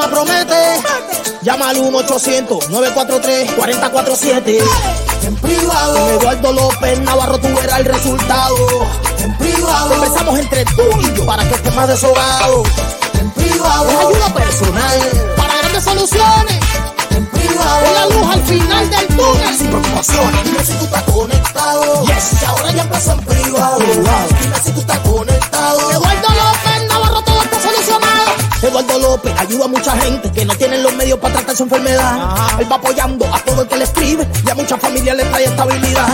promete. Llama al 1-800-943-4047. En privado. Eduardo López Navarro tú verás el resultado. En privado. Empezamos entre tú y yo para que estés más deshogado. En privado. Es ayuda personal. Para grandes soluciones. En privado. Es la luz al final del túnel. Sin preocupaciones. Dime tú estás conectado. Yes. ahora ya empezó en privado. Dime si tú estás conectado. Eduardo López ayuda a mucha gente que no tienen los medios para tratar su enfermedad. Él va apoyando a todo el que le escribe y a muchas familias le trae estabilidad.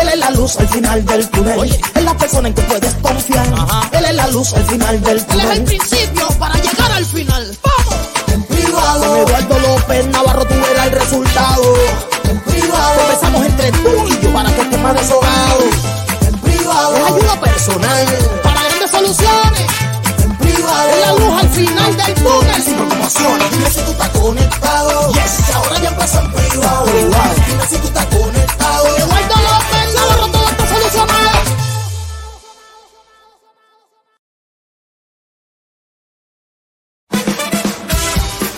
Él es la luz al final del túnel. Es la persona en que puedes confiar. Él es la luz al final del túnel. Él es el principio para llegar al final. ¡Vamos! En privado. Con Eduardo López Navarro tú verás el resultado. En privado. Empezamos entre tú y yo para que estés más deshogado. En privado. Es ayuda personal para grandes soluciones. Es la luz al final del túnel. Sin preocupaciones. Dime si tú estás conectado. Yes. Ahora ya empezó en privado. Dime si tú estás conectado. Eduardo López Navarro todo está solucionado.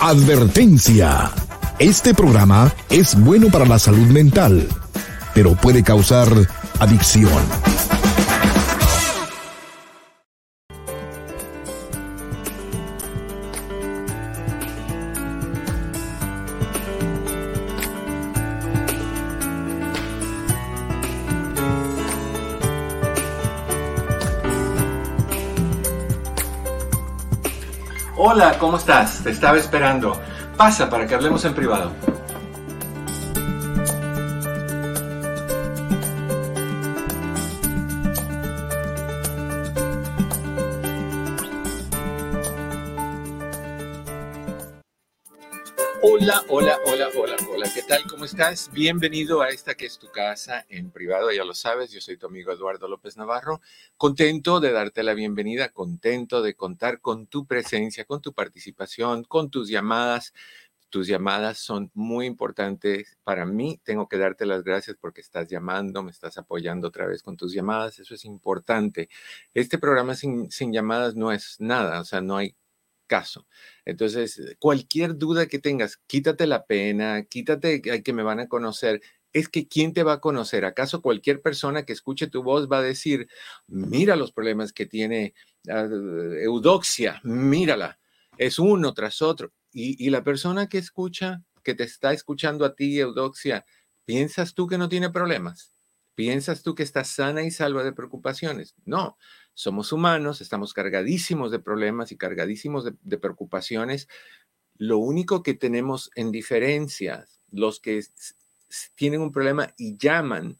Advertencia. Este programa es bueno para la salud mental, pero puede causar adicción. Hola, ¿cómo estás? Te estaba esperando. Pasa para que hablemos en privado. Hola, hola, hola, hola, hola. ¿Qué tal? ¿Cómo estás? Bienvenido a esta que es tu casa en privado, ya lo sabes. Yo soy tu amigo Eduardo López Navarro. Contento de darte la bienvenida, contento de contar con tu presencia, con tu participación, con tus llamadas. Tus llamadas son muy importantes para mí. Tengo que darte las gracias porque estás llamando, me estás apoyando otra vez con tus llamadas. Eso es importante. Este programa sin, sin llamadas no es nada, o sea, no hay caso. Entonces, cualquier duda que tengas, quítate la pena, quítate que que me van a conocer. Es que ¿quién te va a conocer? ¿Acaso cualquier persona que escuche tu voz va a decir, mira los problemas que tiene ah, Eudoxia, mírala, es uno tras otro? Y, y la persona que escucha, que te está escuchando a ti, Eudoxia, ¿piensas tú que no tiene problemas? ¿Piensas tú que estás sana y salva de preocupaciones? No, somos humanos, estamos cargadísimos de problemas y cargadísimos de, preocupaciones. Lo único que tenemos en diferencia, los que tienen un problema y llaman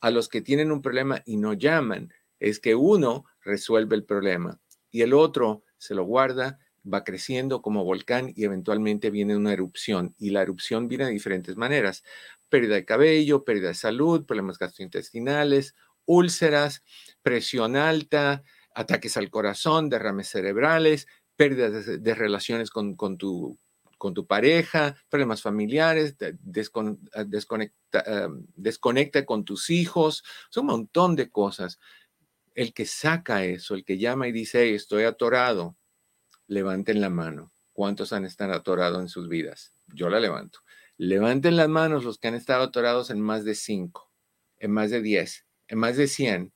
a los que tienen un problema y no llaman, es que uno resuelve el problema y el otro se lo guarda, va creciendo como volcán y eventualmente viene una erupción. Y la erupción viene de diferentes maneras. Pérdida de cabello, pérdida de salud, problemas gastrointestinales, úlceras, presión alta, ataques al corazón, derrames cerebrales, pérdidas de, relaciones con, con tu con tu pareja, problemas familiares, ah, desconecta, ah, desconecta con tus hijos, es un montón de cosas. El que saca eso, el que llama y dice, "Hey, estoy atorado, levanten la mano. ¿Cuántos han estado atorados en sus vidas? Yo la levanto. Levanten las manos los que han estado atorados en más de cinco, en más de diez, en más de cien.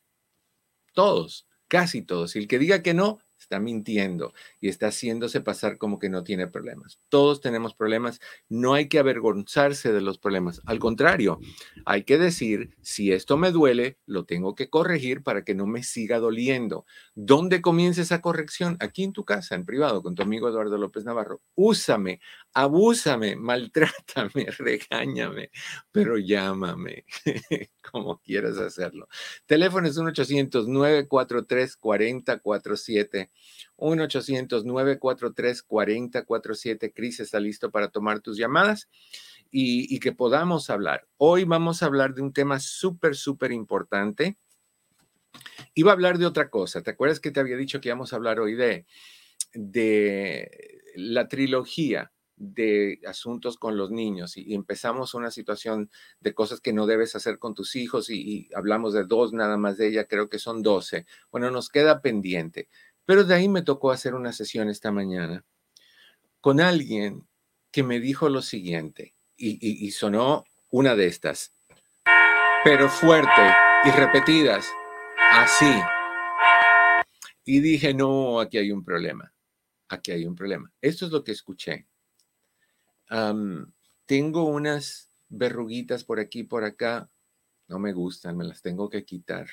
Todos, casi todos. Y el que diga que no, está mintiendo y está haciéndose pasar como que no tiene problemas. Todos tenemos problemas. No hay que avergonzarse de los problemas. Al contrario, hay que decir, si esto me duele, lo tengo que corregir para que no me siga doliendo. ¿Dónde comienza esa corrección? Aquí en tu casa, en privado, con tu amigo Eduardo López Navarro. Úsame, abúsame, maltrátame, regáñame, pero llámame, como quieras hacerlo. Teléfono es 1-800-943-4047. 1-800-943-4047. Cris está listo para tomar tus llamadas y, y que podamos hablar. Hoy vamos a hablar de un tema súper, súper importante. Iba a hablar de otra cosa. ¿Te acuerdas que te había dicho que íbamos a hablar hoy de, de la trilogía de asuntos con los niños y, empezamos una situación de cosas que no debes hacer con tus hijos y, y hablamos de dos nada más de ella, creo que son 12. Bueno, nos queda pendiente. Pero de ahí me tocó hacer una sesión esta mañana con alguien que me dijo lo siguiente, y, sonó una de estas, pero fuerte y repetidas, así. Y dije, no, aquí hay un problema, aquí hay un problema. Esto es lo que escuché. tengo unas verruguitas por aquí, por acá, no me gustan, me las tengo que quitar.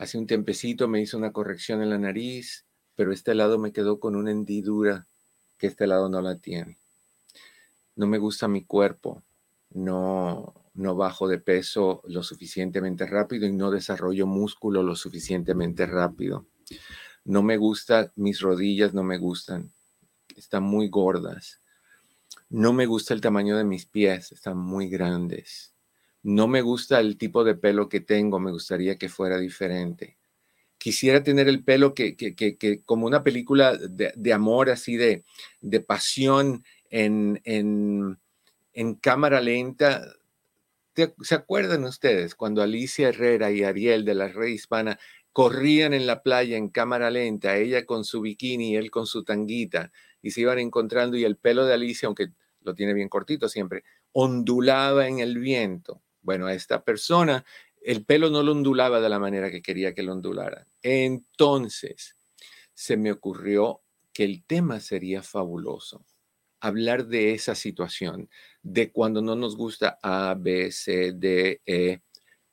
Hace un tempecito me hizo una corrección en la nariz, pero este lado me quedó con una hendidura que este lado no la tiene. No me gusta mi cuerpo, no, no bajo de peso lo suficientemente rápido y no desarrollo músculo lo suficientemente rápido. No me gusta, mis rodillas no me gustan, están muy gordas. No me gusta el tamaño de mis pies, están muy grandes. No me gusta el tipo de pelo que tengo, me gustaría que fuera diferente. Quisiera tener el pelo que, que, como una película de, amor, así de, de pasión en, en, en cámara lenta. ¿Se acuerdan ustedes cuando Alicia Herrera y Ariel de la Red Hispana corrían en la playa en cámara lenta, ella con su bikini y él con su tanguita, y se iban encontrando y el pelo de Alicia, aunque lo tiene bien cortito siempre, ondulaba en el viento. Bueno, a esta persona el pelo no lo ondulaba de la manera que quería que lo ondulara. Entonces, se me ocurrió que el tema sería fabuloso. Hablar de esa situación, de cuando no nos gusta A, B, C, D, E,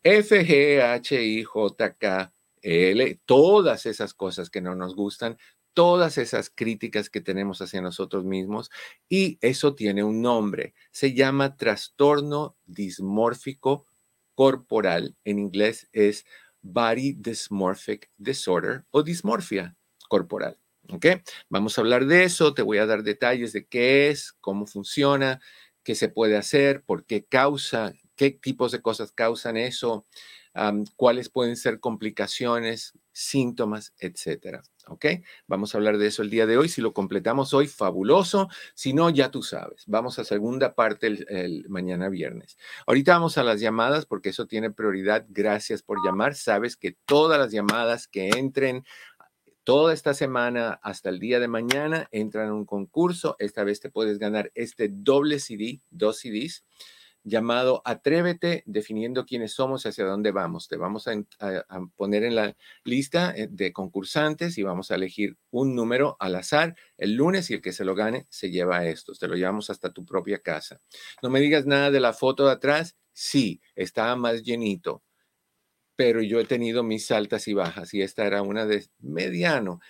F, G, H, I, J, K, L, todas esas cosas que no nos gustan, todas esas críticas que tenemos hacia nosotros mismos y eso tiene un nombre. Se llama trastorno dismórfico corporal. En inglés es Body Dysmorphic Disorder o dismorfia corporal. ¿Ok? Vamos a hablar de eso. Te voy a dar detalles de qué es, cómo funciona, qué se puede hacer, por qué causa, qué tipos de cosas causan eso, cuáles pueden ser complicaciones, síntomas, etcétera. ¿Ok? Vamos a hablar de eso el día de hoy. Si lo completamos hoy, fabuloso. Si no, ya tú sabes. Vamos a segunda parte el, mañana viernes. Ahorita vamos a las llamadas porque eso tiene prioridad. Gracias por llamar. Sabes que todas las llamadas que entren toda esta semana hasta el día de mañana entran en un concurso. Esta vez te puedes ganar este doble CD, dos CDs llamado Atrévete, definiendo quiénes somos y hacia dónde vamos. Te vamos a, poner en la lista eh, de concursantes y vamos a elegir un número al azar el lunes y el que se lo gane se lleva estos. Te lo llevamos hasta tu propia casa. No me digas nada de la foto de atrás. Sí, estaba más llenito, pero yo he tenido mis altas y bajas y esta era una de mediano.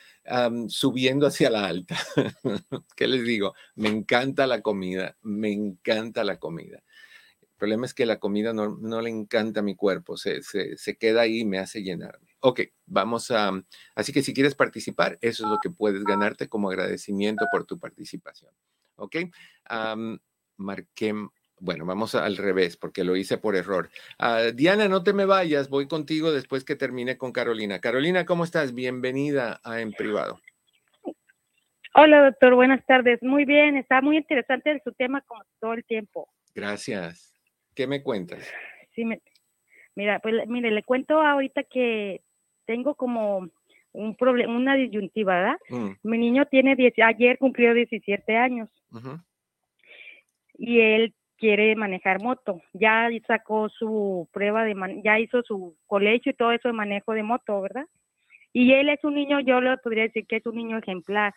subiendo hacia la alta. ¿Qué les digo? Me encanta la comida, me encanta la comida. El problema es que la comida no, le encanta a mi cuerpo, se, queda ahí y me hace llenarme. Ok, vamos a... Así que si quieres participar, eso es lo que puedes ganarte como agradecimiento por tu participación. Ok, marqué... Bueno, vamos al revés porque lo hice por error. Ah, Diana, no te me vayas, voy contigo después que termine con Carolina. Carolina, ¿cómo estás? Bienvenida a En Privado. Hola, doctor, buenas tardes. Muy bien, está muy interesante su tema como todo el tiempo. Gracias. ¿Qué me cuentas? Sí, mira, pues mire, le cuento ahorita que tengo como un problema, una disyuntiva, ¿verdad? Mm. Mi niño tiene 10, ayer cumplió 17 años. Y él quiere manejar moto. Ya sacó su prueba de ya hizo su colegio y todo eso de manejo de moto, ¿verdad? Y él es un niño, yo le podría decir que es un niño ejemplar.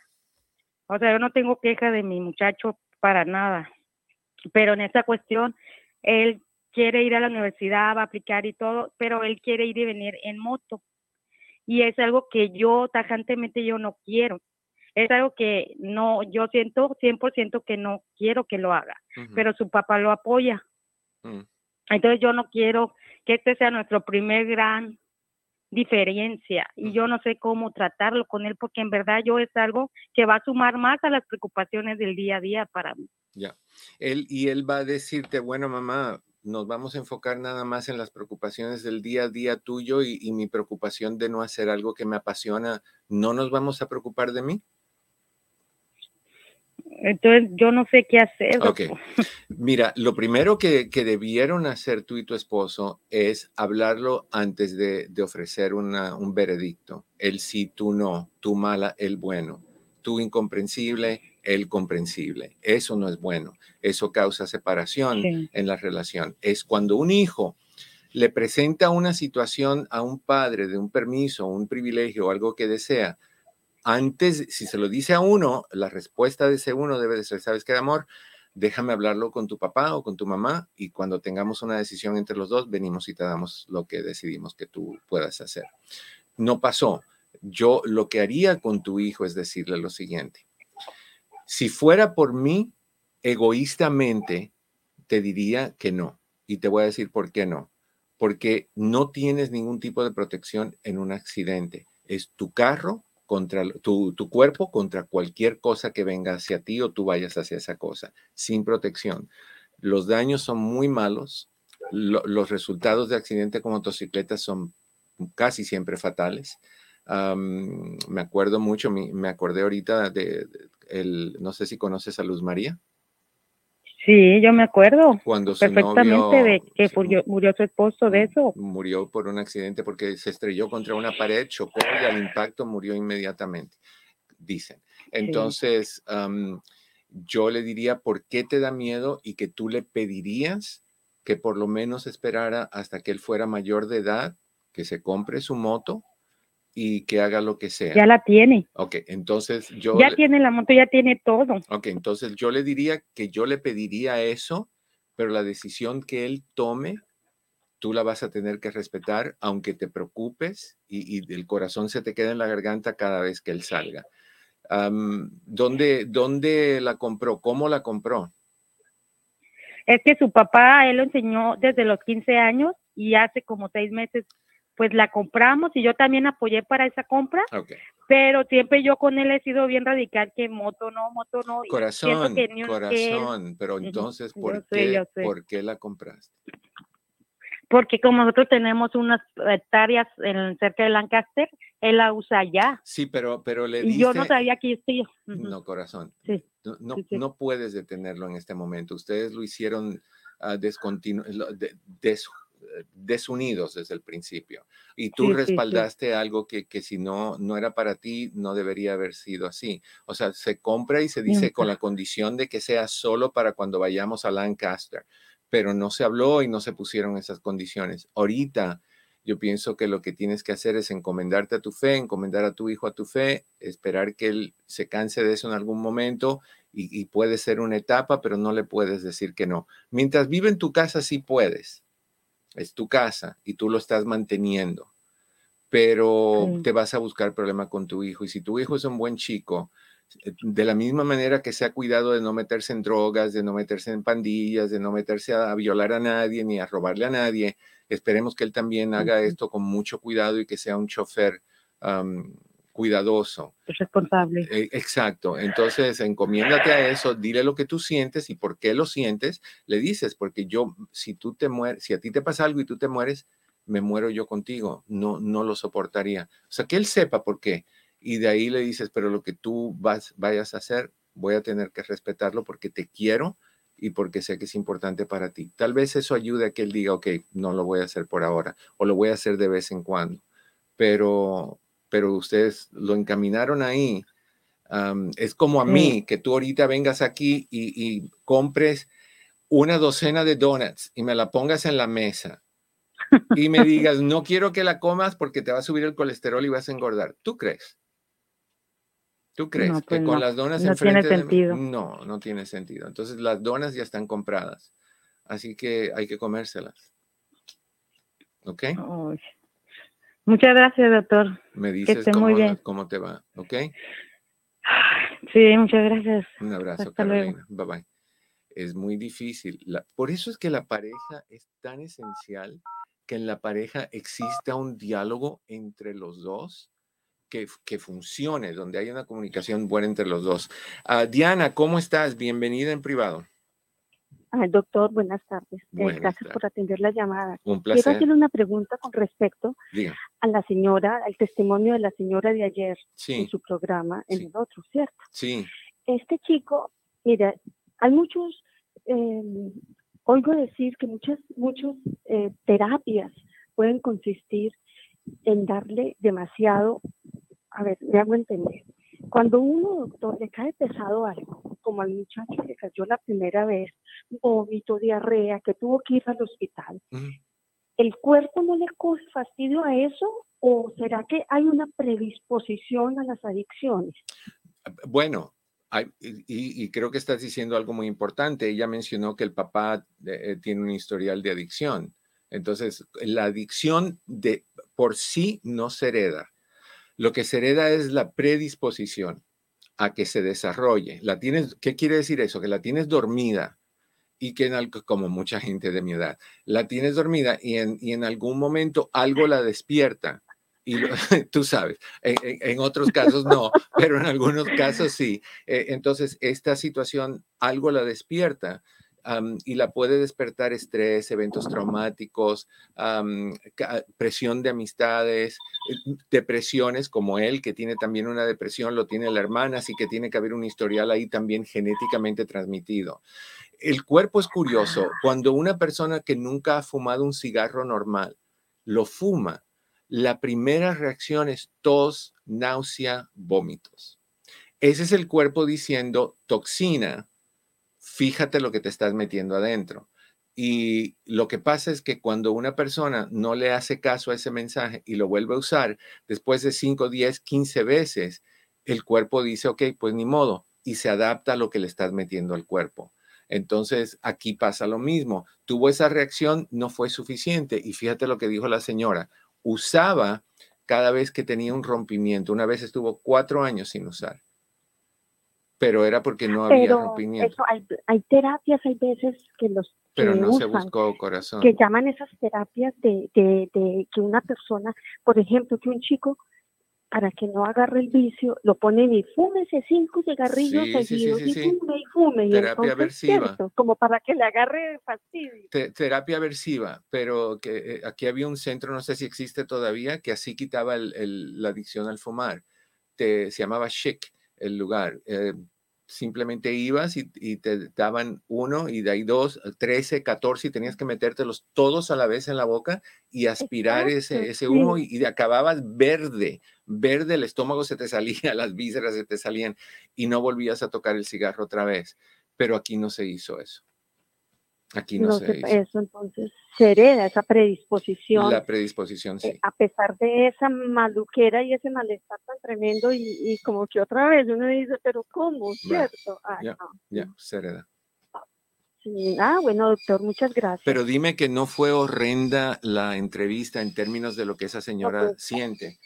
O sea, yo no tengo queja de mi muchacho para nada. Pero en esta cuestión él quiere ir a la universidad, va a aplicar y todo, pero él quiere ir y venir en moto. Y es algo que yo tajantemente yo no quiero. Es algo que no, yo siento 100% que no quiero que lo haga, pero su papá lo apoya. Mm. Entonces yo no quiero que este sea nuestro primer gran diferencia y yo no sé cómo tratarlo con él porque en verdad yo es algo que va a sumar más a las preocupaciones del día a día para mí. Ya. Él y él va a decirte, bueno, mamá, nos vamos a enfocar nada más en las preocupaciones del día a día tuyo y, y mi preocupación de no hacer algo que me apasiona, ¿no nos vamos a preocupar de mí? Entonces, yo no sé qué hacer. Ok. Mira, lo primero que, debieron hacer tú y tu esposo es hablarlo antes de, ofrecer un veredicto. El sí, tú no, tú mala, el bueno, tú incomprensible, el comprensible. Eso no es bueno. Eso causa separación en la relación. Es cuando un hijo le presenta una situación a un padre de un permiso, un privilegio o algo que desea, antes, si se lo dice a uno, la respuesta de ese uno debe de ser, ¿sabes qué, amor? Déjame hablarlo con tu papá o con tu mamá y cuando tengamos una decisión entre los dos, venimos y te damos lo que decidimos que tú puedas hacer. No pasó. Yo lo que haría con tu hijo es decirle lo siguiente. Si fuera por mí, egoístamente, te diría que no. Y te voy a decir por qué no. Porque no tienes ningún tipo de protección en un accidente. Es tu carro contra tu, cuerpo contra cualquier cosa que venga hacia ti o tú vayas hacia esa cosa, sin protección. Los daños son muy malos, los resultados de accidente con motocicleta son casi siempre fatales. Me acuerdo mucho, me, acordé ahorita de, el, no sé si conoces a Luz María. Sí, yo me acuerdo Cuando perfectamente de que murió, su esposo de eso. Murió por un accidente porque se estrelló contra una pared, chocó y al impacto murió inmediatamente, dicen. Entonces, yo le diría, ¿por qué te da miedo? Y que tú le pedirías que por lo menos esperara hasta que él fuera mayor de edad, que se compre su moto y que haga lo que sea. Ya la tiene. Ok, entonces yo... Ya tiene la moto, ya tiene todo. Ok, entonces yo le diría que yo le pediría eso, pero la decisión que él tome, tú la vas a tener que respetar, aunque te preocupes y, y el corazón se te queda en la garganta cada vez que él salga. ¿dónde, ¿Dónde la compró? ¿Cómo la compró? Es que su papá, él lo enseñó desde los 15 años y hace como seis meses pues la compramos y yo también apoyé para esa compra. Pero siempre yo con él he sido bien radical que moto no, moto no. Corazón, corazón, pero entonces, ¿por, qué, ¿por qué la compraste? Porque como nosotros tenemos unas hectáreas en cerca de Lancaster, él la usa allá. Sí, pero, pero le Y yo no sabía que estoy. No, corazón. Sí. No, no, puedes detenerlo en este momento. Ustedes lo hicieron uh, desunidos desde el principio. Y tú respaldaste algo que, que, si no, no era para ti, no debería haber sido así. O sea, se compra y se dice con la condición de que sea solo para cuando vayamos a Lancaster, pero no se habló y no se pusieron esas condiciones. Ahorita yo pienso que lo que tienes que hacer es encomendarte a tu fe, encomendar a tu hijo a tu fe, esperar que él se canse de eso en algún momento y, y puede ser una etapa, pero no le puedes decir que no. Mientras vive en tu casa, sí puedes es tu casa y tú lo estás manteniendo, pero te vas a buscar problema con tu hijo. Y si tu hijo es un buen chico, eh, de la misma manera que se ha cuidado de no meterse en drogas, de no meterse en pandillas, de no meterse a, violar a nadie ni a robarle a nadie, esperemos que él también haga esto con mucho cuidado y que sea un chofer cuidadoso. responsable. Eh, exacto. Entonces, encomiéndate a eso, dile lo que tú sientes y por qué lo sientes, le dices, porque yo, si tú te mueres, si a ti te pasa algo y tú te mueres, me muero yo contigo, no, no lo soportaría. O sea, que él sepa por qué. Y de ahí le dices, pero lo que tú vas, vayas a hacer, voy a tener que respetarlo porque te quiero y porque sé que es importante para ti. Tal vez eso ayude a que él diga, ok, no lo voy a hacer por ahora o lo voy a hacer de vez en cuando. Pero, pero ustedes lo encaminaron ahí. es como a mí, que tú ahorita vengas aquí y, compres una docena de donuts y me la pongas en la mesa y me digas, no quiero que la comas porque te va a subir el colesterol y vas a engordar. ¿Tú crees? ¿Tú crees que pues con las donas no enfrente tiene sentido. No, no tiene sentido. Entonces las donas ya están compradas. Así que hay que comérselas. ¿Ok? Muchas gracias, doctor. Me dices cómo, cómo, te va, ¿ok? Sí, muchas gracias. Un abrazo, Carolina. Bye bye. Es muy difícil. por eso es que la pareja es tan esencial que en la pareja exista un diálogo entre los dos que, que funcione, donde haya una comunicación buena entre los dos. Ah, Diana, ¿cómo estás? Bienvenida en privado doctor, buenas tardes. Eh, gracias por atender la llamada. Un placer. Quiero hacerle una pregunta con respecto a la señora, al testimonio de la señora de ayer en su programa, en el otro, ¿cierto? Sí. Este chico Mira, hay muchos, eh, oigo decir que muchas, muchas eh, terapias pueden consistir en darle demasiado, a ver, me hago entender. Cuando uno, doctor, le cae pesado algo, como al muchacho que cayó la primera vez, vómito, diarrea, que tuvo que ir al hospital, ¿el cuerpo no le coge fastidio a eso o será que hay una predisposición a las adicciones? Bueno, y, creo que estás diciendo algo muy importante. Ella mencionó que el papá eh, tiene un historial de adicción. Entonces, la adicción de por sí no se hereda. Lo que se hereda es la predisposición a que se desarrolle. La tienes, ¿qué quiere decir eso? Que la tienes dormida y que como mucha gente de mi edad, la tienes dormida y en, y en algún momento algo la despierta y tú sabes, en, otros casos no, pero en algunos casos sí. Eh, entonces, esta situación algo la despierta. Y la puede despertar estrés, eventos traumáticos, presión de amistades, eh, depresiones como él, que tiene también una depresión, lo tiene la hermana, así que tiene que haber un historial ahí también genéticamente transmitido. El cuerpo es curioso. Cuando una persona que nunca ha fumado un cigarro normal lo fuma, la primera reacción es tos, náusea, vómitos. Ese es el cuerpo diciendo toxina, fíjate lo que te estás metiendo adentro. Y lo que pasa es que cuando una persona no le hace caso a ese mensaje y lo vuelve a usar, después de 5, 10, 15 veces, el cuerpo dice, ok, pues ni modo, y se adapta a lo que le estás metiendo al cuerpo. Entonces, aquí pasa lo mismo. Tuvo esa reacción, no fue suficiente. Y fíjate lo que dijo la señora usaba cada vez que tenía un rompimiento. Una vez estuvo cuatro años sin usar, pero era porque no había rompimiento. hay, terapias, hay veces que los pero no se buscó corazón. Que llaman esas terapias de, de, de, que una persona, por ejemplo, que un chico para que no agarre el vicio, lo ponen y fúmese cinco cigarrillos seguidos y fume y fume. Terapia aversiva. como para que le agarre fastidio. terapia aversiva, pero que eh, aquí había un centro, no sé si existe todavía, que así quitaba el, la adicción al fumar. Te, se llamaba Chic el lugar. Eh, simplemente ibas y, te daban uno y de ahí dos, trece, catorce y tenías que metértelos todos a la vez en la boca y aspirar ese, ese humo y, y, acababas verde, verde, el estómago se te salía, las vísceras se te salían y no volvías a tocar el cigarro otra vez. Pero aquí no se hizo eso. Aquí no, se, hizo. Eso entonces se hereda esa predisposición. La predisposición, sí. Eh, a pesar de esa maluquera y ese malestar tan tremendo y, como que otra vez uno dice, pero ¿cómo? ¿Cierto? ya, ya, se hereda. Ah, bueno, doctor, muchas gracias. Pero dime que no fue horrenda la entrevista en términos de lo que esa señora pues, siente.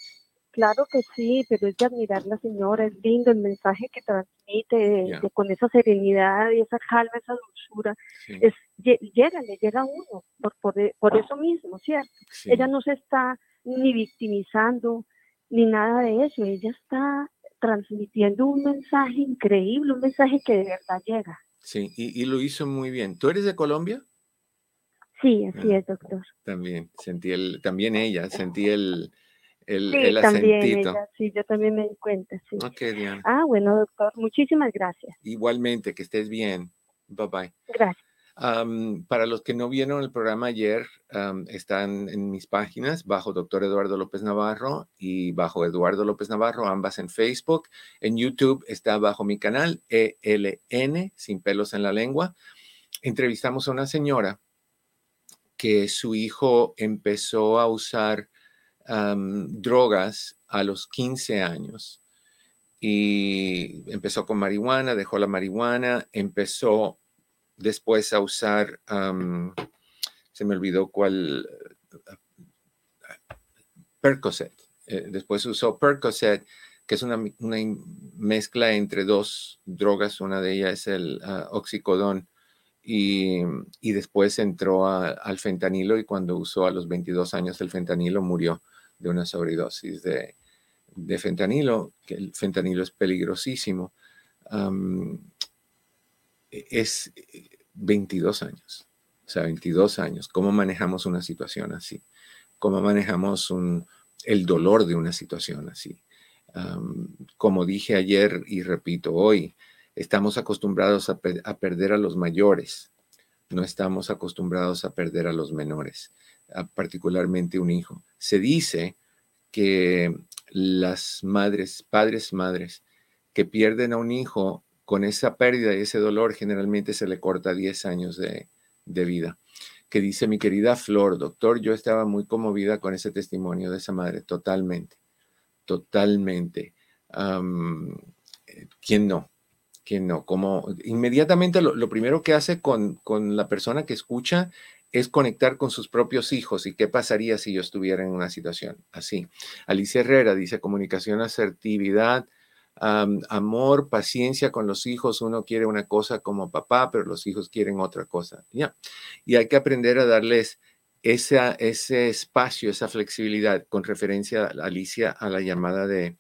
Claro que sí, pero es de admirar la señora, es lindo el mensaje que transmite con esa serenidad y esa calma, esa dulzura. Es, llega, le llega a uno por, por, eso mismo, ¿cierto? Ella no se está ni victimizando ni nada de eso, ella está transmitiendo un mensaje increíble, un mensaje que de verdad llega. Sí, y, lo hizo muy bien. ¿Tú eres de Colombia? Sí, así ah, es, doctor. También, sentí el, también ella, sentí el, el, sí, también sí, yo también me di cuenta, sí. Ok, Diana. Ah, bueno, doctor, muchísimas gracias. Igualmente, que estés bien. Bye bye. Gracias. para los que no vieron el programa ayer, están en mis páginas bajo Doctor Eduardo López Navarro y bajo Eduardo López Navarro, ambas en Facebook. En YouTube está bajo mi canal ELN, sin pelos en la lengua. Entrevistamos a una señora que su hijo empezó a usar drogas a los 15 años. Y empezó con marihuana, dejó la marihuana, empezó después a usar, se me olvidó cuál, Percocet. Eh, después usó Percocet, que es una, mezcla entre dos drogas, una de ellas es el uh, oxicodón, y, después entró al fentanilo y cuando usó a los 22 años el fentanilo murió de una sobredosis de, fentanilo, que el fentanilo es peligrosísimo, es 22 eh, años. O sea, 22 años. ¿Cómo manejamos una situación así? ¿Cómo manejamos el dolor de una situación así? como dije ayer y repito hoy, Estamos acostumbrados a, perder a los mayores, no estamos acostumbrados a perder a los menores, particularmente un hijo. Se dice que las madres, padres, madres, que pierden a un hijo con esa pérdida y ese dolor, generalmente se le corta 10 años de, vida. Que dice mi querida Flor, doctor, yo estaba muy conmovida con ese testimonio de esa madre, totalmente, totalmente. ¿Quién no? ¿Quién no? Como inmediatamente lo, primero que hace con, con la persona que escucha es conectar con sus propios hijos y qué pasaría si yo estuviera en una situación así. Alicia Herrera dice comunicación, asertividad, amor, paciencia con los hijos. Uno quiere una cosa como papá, pero los hijos quieren otra cosa. ¿ya? Y hay que aprender a darles ese espacio, esa flexibilidad, con referencia, a Alicia, a la llamada de,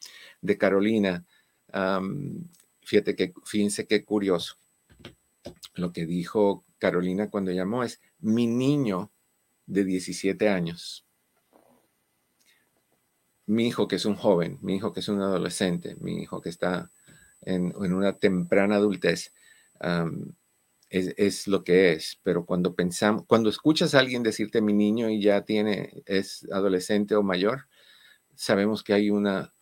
Carolina. fíjate que, fíjense qué curioso. Lo que dijo Carolina cuando llamó es, mi niño de 17 años mi hijo que es un joven, mi hijo que es un adolescente, mi hijo que está en, una temprana adultez, es, lo que es. Pero cuando pensamos, cuando escuchas a alguien decirte mi niño y ya tiene, es adolescente o mayor, sabemos que hay una,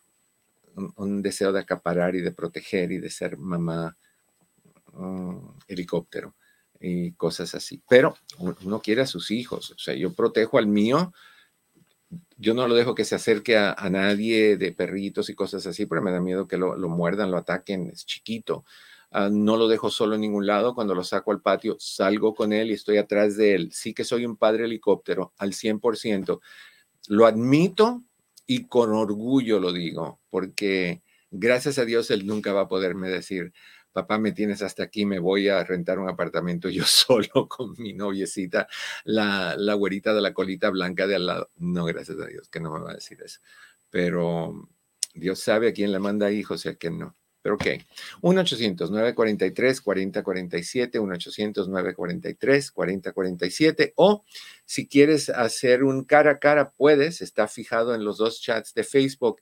un, deseo de acaparar y de proteger y de ser mamá mm, helicóptero y cosas así. Pero uno quiere a sus hijos. O sea, yo protejo al mío yo no lo dejo que se acerque a, nadie de perritos y cosas así, pero me da miedo que lo, muerdan, lo ataquen, es chiquito. Ah, no lo dejo solo en ningún lado. Cuando lo saco al patio, salgo con él y estoy atrás de él. Sí que soy un padre helicóptero al 100%. Lo admito y con orgullo lo digo, porque gracias a Dios él nunca va a poderme decir, papá, me tienes hasta aquí, me voy a rentar un apartamento yo solo con mi noviecita, la, güerita de la colita blanca de al lado. No, gracias a Dios que no me va a decir eso. Pero Dios sabe a quién le manda hijos y a quién no. Pero ok, 1-800-943-4047, 1-800-943-4047, o si quieres hacer un cara a cara, puedes, está fijado en los dos chats de Facebook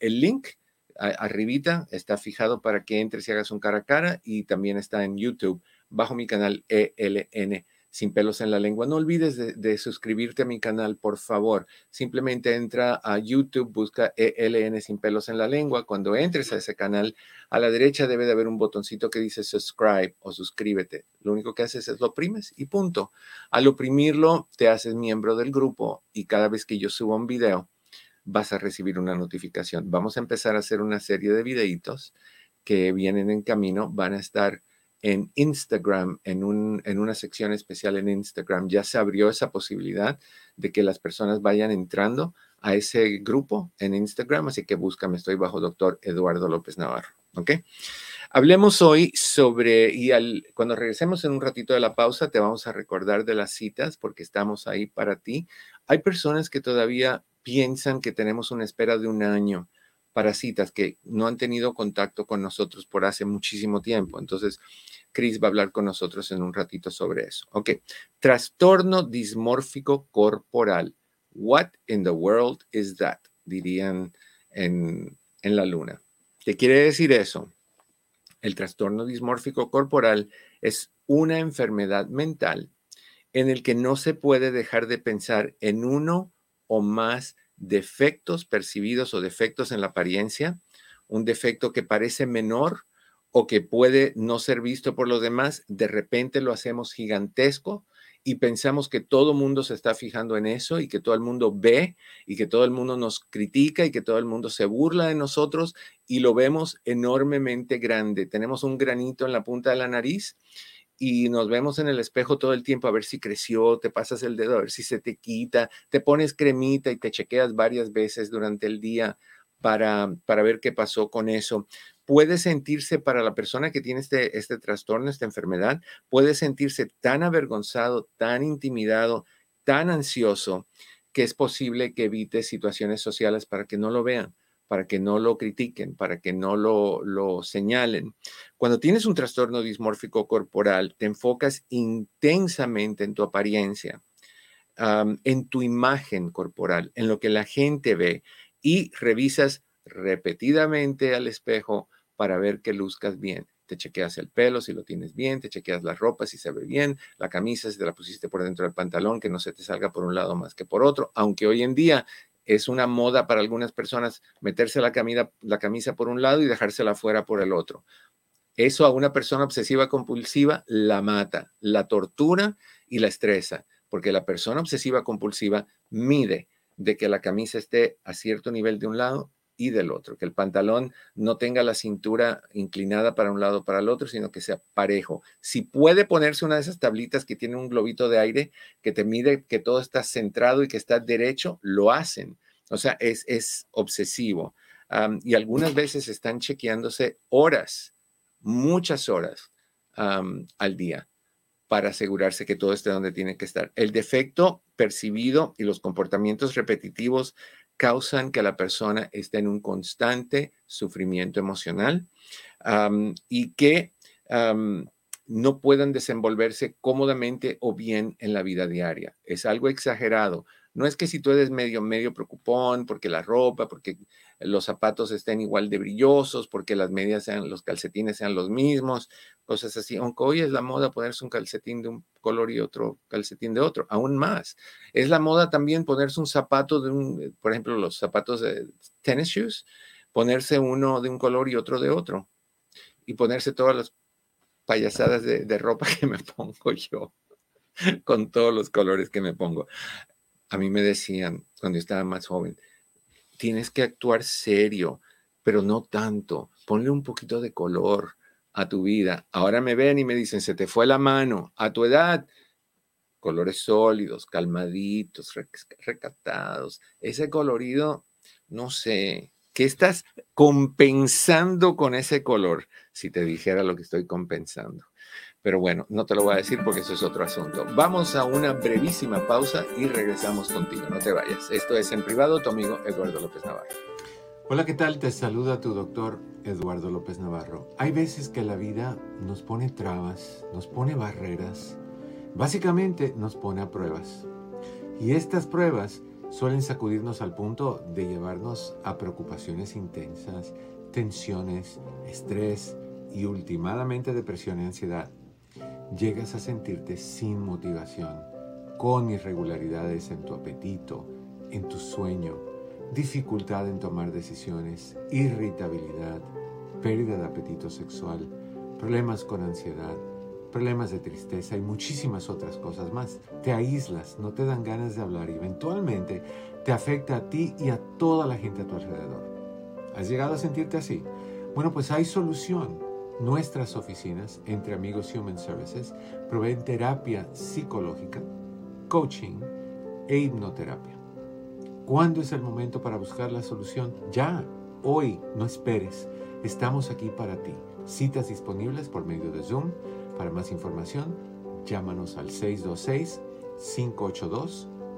el link arribita está fijado para que entres y hagas un cara a cara y también está en YouTube bajo mi canal ELN sin pelos en la lengua. No olvides de, suscribirte a mi canal, por favor. Simplemente entra a YouTube, busca ELN sin pelos en la lengua. Cuando entres a ese canal, a la derecha debe de haber un botoncito que dice subscribe o suscríbete. Lo único que haces es lo oprimes y punto. Al oprimirlo, te haces miembro del grupo y cada vez que yo subo un video, vas a recibir una notificación. Vamos a empezar a hacer una serie de videitos que vienen en camino, van a estar en Instagram, en, un, en una sección especial en Instagram. Ya se abrió esa posibilidad de que las personas vayan entrando a ese grupo en Instagram, así que búscame, estoy bajo doctor Eduardo López Navarro. ¿Ok? Hablemos hoy sobre, y al, cuando regresemos en un ratito de la pausa, te vamos a recordar de las citas porque estamos ahí para ti. Hay personas que todavía piensan que tenemos una espera de un año para citas que no han tenido contacto con nosotros por hace muchísimo tiempo. Entonces, Chris va a hablar con nosotros en un ratito sobre eso. Ok, trastorno dismórfico corporal. What in the world is that? Dirían en, en la luna. ¿Qué quiere decir eso? El trastorno dismórfico corporal es una enfermedad mental en el que no se puede dejar de pensar en uno o más defectos percibidos o defectos en la apariencia, un defecto que parece menor o que puede no ser visto por los demás, de repente lo hacemos gigantesco y pensamos que todo el mundo se está fijando en eso y que todo el mundo ve y que todo el mundo nos critica y que todo el mundo se burla de nosotros y lo vemos enormemente grande. Tenemos un granito en la punta de la nariz y nos vemos en el espejo todo el tiempo a ver si creció, te pasas el dedo a ver si se te quita, te pones cremita y te chequeas varias veces durante el día para, para ver qué pasó con eso. Puede sentirse para la persona que tiene este, este trastorno, esta enfermedad, puede sentirse tan avergonzado, tan intimidado, tan ansioso, que es posible que evite situaciones sociales para que no lo vean para que no lo critiquen, para que no lo, señalen. Cuando tienes un trastorno dismórfico corporal, te enfocas intensamente en tu apariencia, en tu imagen corporal, en lo que la gente ve y revisas repetidamente al espejo para ver que luzcas bien. Te chequeas el pelo si lo tienes bien, te chequeas la ropa si se ve bien, la camisa si te la pusiste por dentro del pantalón, que no se te salga por un lado más que por otro, aunque hoy en día es una moda para algunas personas meterse la camisa, por un lado y dejársela fuera por el otro. Eso a una persona obsesiva compulsiva la mata, la tortura y la estresa, porque la persona obsesiva compulsiva mide de que la camisa esté a cierto nivel de un lado y del otro, que el pantalón no tenga la cintura inclinada para un lado o para el otro, sino que sea parejo. Si puede ponerse una de esas tablitas que tiene un globito de aire que te mide que todo está centrado y que está derecho, lo hacen. O sea, es, es obsesivo. y algunas veces están chequeándose horas, muchas horas al día para asegurarse que todo esté donde tiene que estar. El defecto percibido y los comportamientos repetitivos causan que la persona esté en un constante sufrimiento emocional y que no puedan desenvolverse cómodamente o bien en la vida diaria. Es algo exagerado. No es que si tú eres medio, medio preocupón, porque la ropa, porque los zapatos estén igual de brillosos, porque las medias sean, los calcetines sean los mismos, cosas así. Aunque hoy es la moda ponerse un calcetín de un color y otro calcetín de otro, aún más. Es la moda también ponerse un zapato de un, por ejemplo, los zapatos de tennis shoes, ponerse uno de un color y otro de otro. Y ponerse todas las payasadas de, de ropa que me pongo yo, con todos los colores que me pongo. A mí me decían cuando estaba más joven, tienes que actuar serio, pero no tanto. Ponle un poquito de color a tu vida. Ahora me ven y me dicen, se te fue la mano. A tu edad, colores sólidos, calmaditos, recatados. Ese colorido, no sé, ¿qué estás compensando con ese color? Si te dijera lo que estoy compensando. Pero bueno, no te lo voy a decir porque eso es otro asunto. Vamos a una brevísima pausa y regresamos contigo. No te vayas. Esto es en privado, tu amigo Eduardo López Navarro. Hola, ¿qué tal? Te saluda tu doctor Eduardo López Navarro. Hay veces que la vida nos pone trabas, nos pone barreras, básicamente nos pone a pruebas. Y estas pruebas suelen sacudirnos al punto de llevarnos a preocupaciones intensas, tensiones, estrés y últimamente depresión y ansiedad llegas a sentirte sin motivación, con irregularidades en tu apetito, en tu sueño, dificultad en tomar decisiones, irritabilidad, pérdida de apetito sexual, problemas con ansiedad, problemas de tristeza y muchísimas otras cosas más. Te aíslas, no te dan ganas de hablar y eventualmente te afecta a ti y a toda la gente a tu alrededor. ¿Has llegado a sentirte así? Bueno, pues hay solución. Nuestras oficinas, entre amigos Human Services, proveen terapia psicológica, coaching e hipnoterapia. ¿Cuándo es el momento para buscar la solución? Ya, hoy, no esperes. Estamos aquí para ti. Citas disponibles por medio de Zoom. Para más información, llámanos al 626 582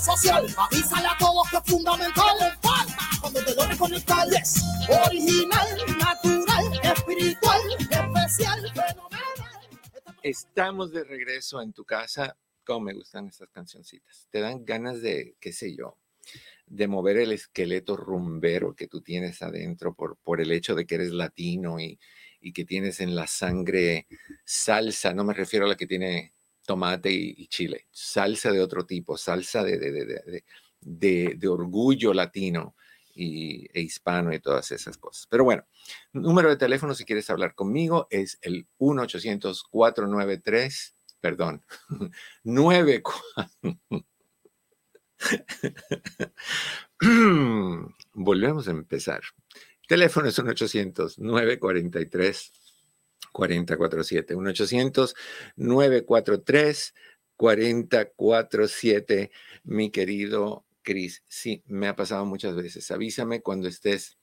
en sociales. Avísale a todos que es fundamental. Falta cuando te lo reconectales. Original, natural, espiritual, especial, fenomenal. Estamos de regreso en tu casa. Cómo me gustan estas cancioncitas. Te dan ganas de, qué sé yo, de mover el esqueleto rumbero que tú tienes adentro por, por el hecho de que eres latino y, y que tienes en la sangre salsa. No me refiero a la que tiene tomate y, chile, salsa de otro tipo, salsa de, orgullo latino e hispano y todas esas cosas. Pero bueno, número de teléfono si quieres hablar conmigo es el 1-800-493, perdón, 94. Volvemos a empezar. Teléfono es 1-800-943. 4047. 1-800-943-4047, mi querido, Cris, sí, me ha pasado muchas veces. Avísame cuando estés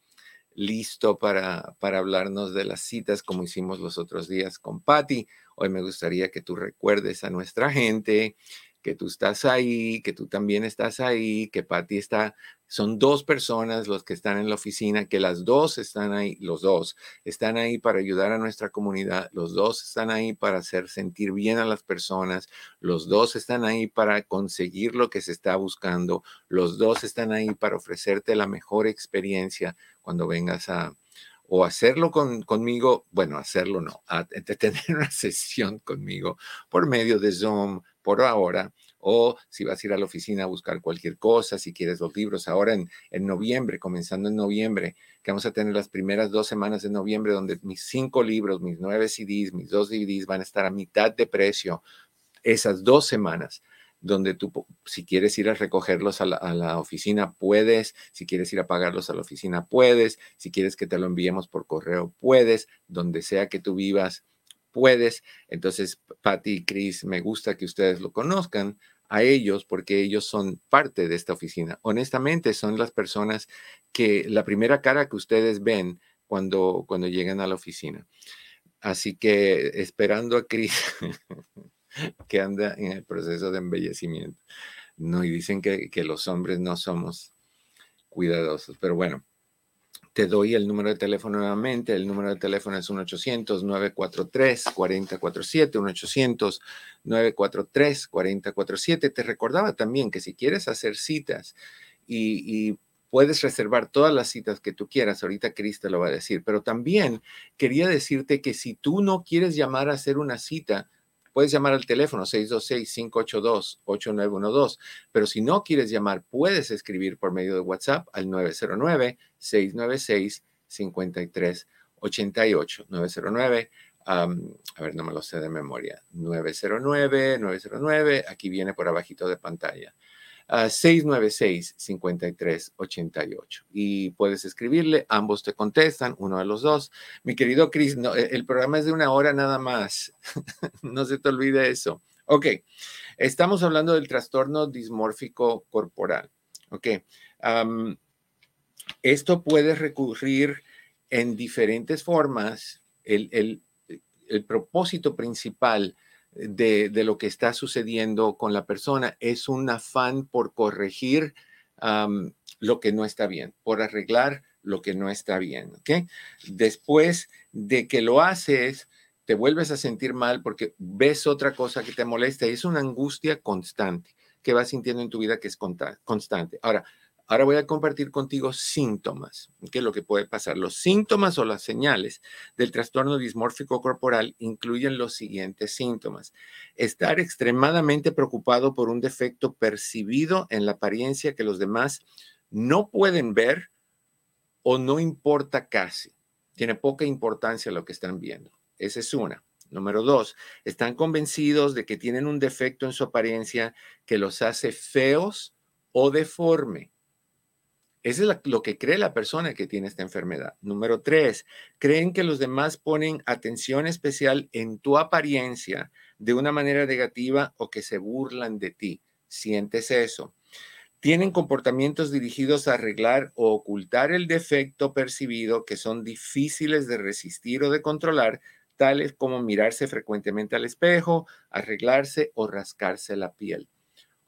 listo para, para hablarnos de las citas como hicimos los otros días con Patty. Hoy me gustaría que tú recuerdes a nuestra gente que tú estás ahí, que tú también estás ahí, que Patty está, son dos personas los que están en la oficina, que las dos están ahí, los dos están ahí para ayudar a nuestra comunidad, los dos están ahí para hacer sentir bien a las personas, los dos están ahí para conseguir lo que se está buscando, los dos están ahí para ofrecerte la mejor experiencia cuando vengas a, o hacerlo con, conmigo, bueno, hacerlo no, a, tener una sesión conmigo por medio de Zoom, por ahora, o si vas a ir a la oficina a buscar cualquier cosa, si quieres los libros, ahora en, en noviembre, comenzando en noviembre, que vamos a tener las primeras dos semanas de noviembre, donde mis cinco libros, mis nueve CDs, mis dos DVDs van a estar a mitad de precio esas dos semanas donde tú, si quieres ir a recogerlos a la, a la, oficina, puedes, si quieres ir a pagarlos a la oficina, puedes, si quieres que te lo enviemos por correo, puedes, donde sea que tú vivas, puedes. Entonces, Patty y Chris, me gusta que ustedes lo conozcan a ellos porque ellos son parte de esta oficina. Honestamente, son las personas que la primera cara que ustedes ven cuando, cuando llegan a la oficina. Así que esperando a Chris, que anda en el proceso de embellecimiento. No, y dicen que, que los hombres no somos cuidadosos, pero bueno, te doy el número de teléfono nuevamente. El número de teléfono es 1-800-943-4047, 1-800-943-4047. Te recordaba también que si quieres hacer citas y, y puedes reservar todas las citas que tú quieras, ahorita Cris te lo va a decir, pero también quería decirte que si tú no quieres llamar a hacer una cita, Puedes llamar al teléfono 626-582-8912, pero si no quieres llamar, puedes escribir por medio de WhatsApp al 909-696-5388. 909, a ver, no me lo sé de memoria. 909, 909, aquí viene por abajito de pantalla. 696-5388. Y puedes escribirle, ambos te contestan, uno de los dos. Mi querido Chris, no, e, el programa es de una hora nada más. no se te olvide eso. Ok, estamos hablando del trastorno dismórfico corporal. Ok, esto puede recurrir en diferentes formas. El, el, el propósito principal de, lo que está sucediendo con la persona. Es un afán por corregir lo que no está bien, por arreglar lo que no está bien. ¿okay? Después de que lo haces, te vuelves a sentir mal porque ves otra cosa que te molesta y es una angustia constante que vas sintiendo en tu vida que es constante. Ahora, Ahora voy a compartir contigo síntomas, que es lo que puede pasar. Los síntomas o las señales del trastorno dismórfico corporal incluyen los siguientes síntomas. Estar extremadamente preocupado por un defecto percibido en la apariencia que los demás no pueden ver o no importa casi. Tiene poca importancia lo que están viendo. Esa es una. Número dos, están convencidos de que tienen un defecto en su apariencia que los hace feos o deforme. Eso es lo que cree la persona que tiene esta enfermedad. Número tres, creen que los demás ponen atención especial en tu apariencia de una manera negativa o que se burlan de ti. Sientes eso. Tienen comportamientos dirigidos a arreglar o ocultar el defecto percibido que son difíciles de resistir o de controlar, tales como mirarse frecuentemente al espejo, arreglarse o rascarse la piel.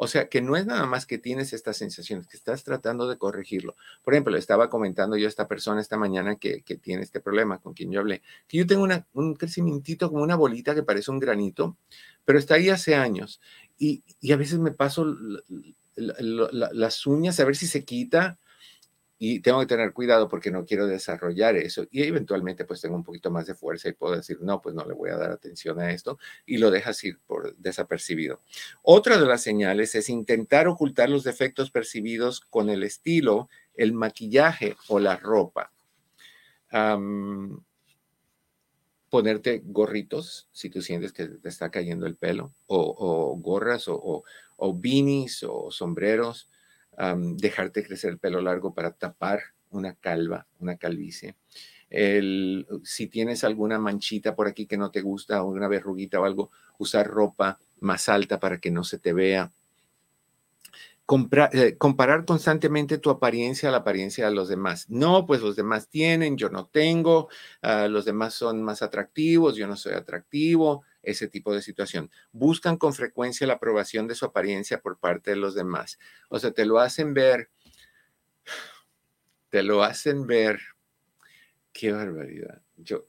O sea, que no es nada más que tienes estas sensaciones, que estás tratando de corregirlo. Por ejemplo, le estaba comentando yo a esta persona esta mañana que, tiene este problema con quien yo hablé, que yo tengo un crecimiento como una bolita que parece un granito, pero está ahí hace años. Y, a veces me paso las uñas a ver si se quita y tengo que tener cuidado porque no quiero desarrollar eso y eventualmente pues tengo un poquito más de fuerza y puedo decir, no, pues no le voy a dar atención a esto y lo dejas ir por desapercibido. Otra de las señales es intentar ocultar los defectos percibidos con el estilo, el maquillaje o la ropa. ponerte gorritos si tú sientes que te está cayendo el pelo o, gorras o, o, o beanies o sombreros dejarte crecer el pelo largo para tapar una calva, una calvicie. El, si tienes alguna manchita por aquí que no te gusta, o una verruguita o algo, usar ropa más alta para que no se te vea. eh, comparar constantemente tu apariencia a la apariencia de los demás. No, pues los demás tienen, yo no tengo, ah, los demás son más atractivos, yo no soy atractivo, ese tipo de situación. Buscan con frecuencia la aprobación de su apariencia por parte de los demás. O sea, te lo hacen ver, te lo hacen ver. Qué barbaridad. Yo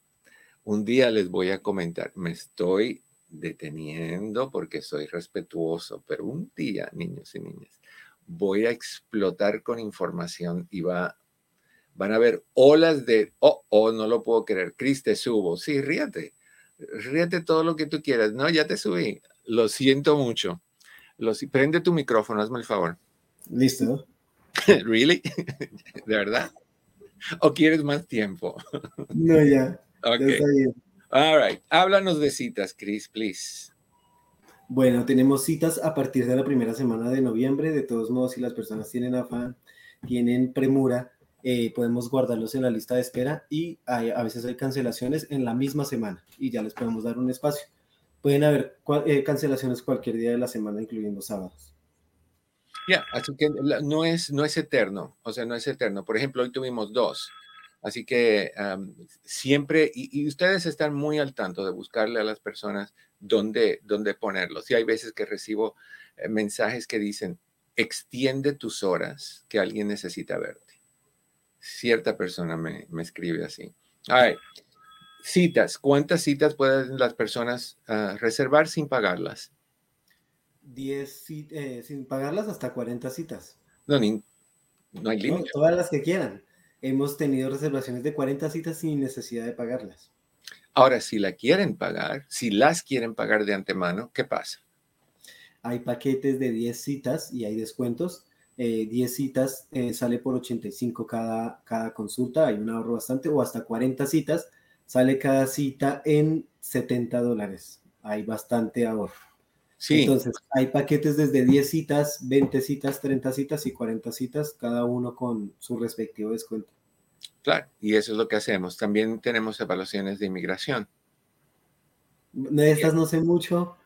un día les voy a comentar, me estoy deteniendo porque soy respetuoso, pero un día, niños y niñas, voy a explotar con información y va, van a ver olas de, oh, oh, no lo puedo creer, Cris, te subo. Sí, ríete, ríete todo lo que tú quieras. No, ya te subí. Lo siento mucho. Lo, prende tu micrófono, hazme el favor. Listo. ¿Really? ¿De verdad? ¿O quieres más tiempo? No, ya. Ok. All right. Háblanos de citas, Chris, please. Bueno, tenemos citas a partir de la primera semana de noviembre. De todos modos, si las personas tienen afán, tienen premura, eh, podemos guardarlos en la lista de espera y a veces hay cancelaciones en la misma semana y ya les podemos dar un espacio. Pueden haber eh, cancelaciones cualquier día de la semana, incluyendo sábados. Ya, así que no es, no es eterno, o sea, no es eterno. Por ejemplo, hoy tuvimos dos. Así que siempre, y, ustedes están muy al tanto de buscarle a las personas dónde, dónde ponerlos. Y hay veces que recibo eh, mensajes que dicen, extiende tus horas, que alguien necesita verte. Cierta persona me, escribe así. All Citas. ¿Cuántas citas pueden las personas ah, reservar sin pagarlas? 10 eh, sin pagarlas hasta 40 citas. No, no hay límite. todas las que quieran hemos tenido reservaciones de 40 citas sin necesidad de pagarlas. Ahora, si la quieren pagar, si las quieren pagar de antemano, ¿qué pasa? Hay paquetes de 10 citas y hay descuentos. 10 eh, citas eh, sale por 85 cada, cada consulta, hay un ahorro bastante, o hasta 40 citas sale cada cita en 70 dólares. Hay bastante ahorro. Sí. Entonces, hay paquetes desde 10 citas, 20 citas, 30 citas y 40 citas, cada uno con su respectivo descuento. Claro, y eso es lo que hacemos. También tenemos evaluaciones de inmigración. De estas no sé mucho,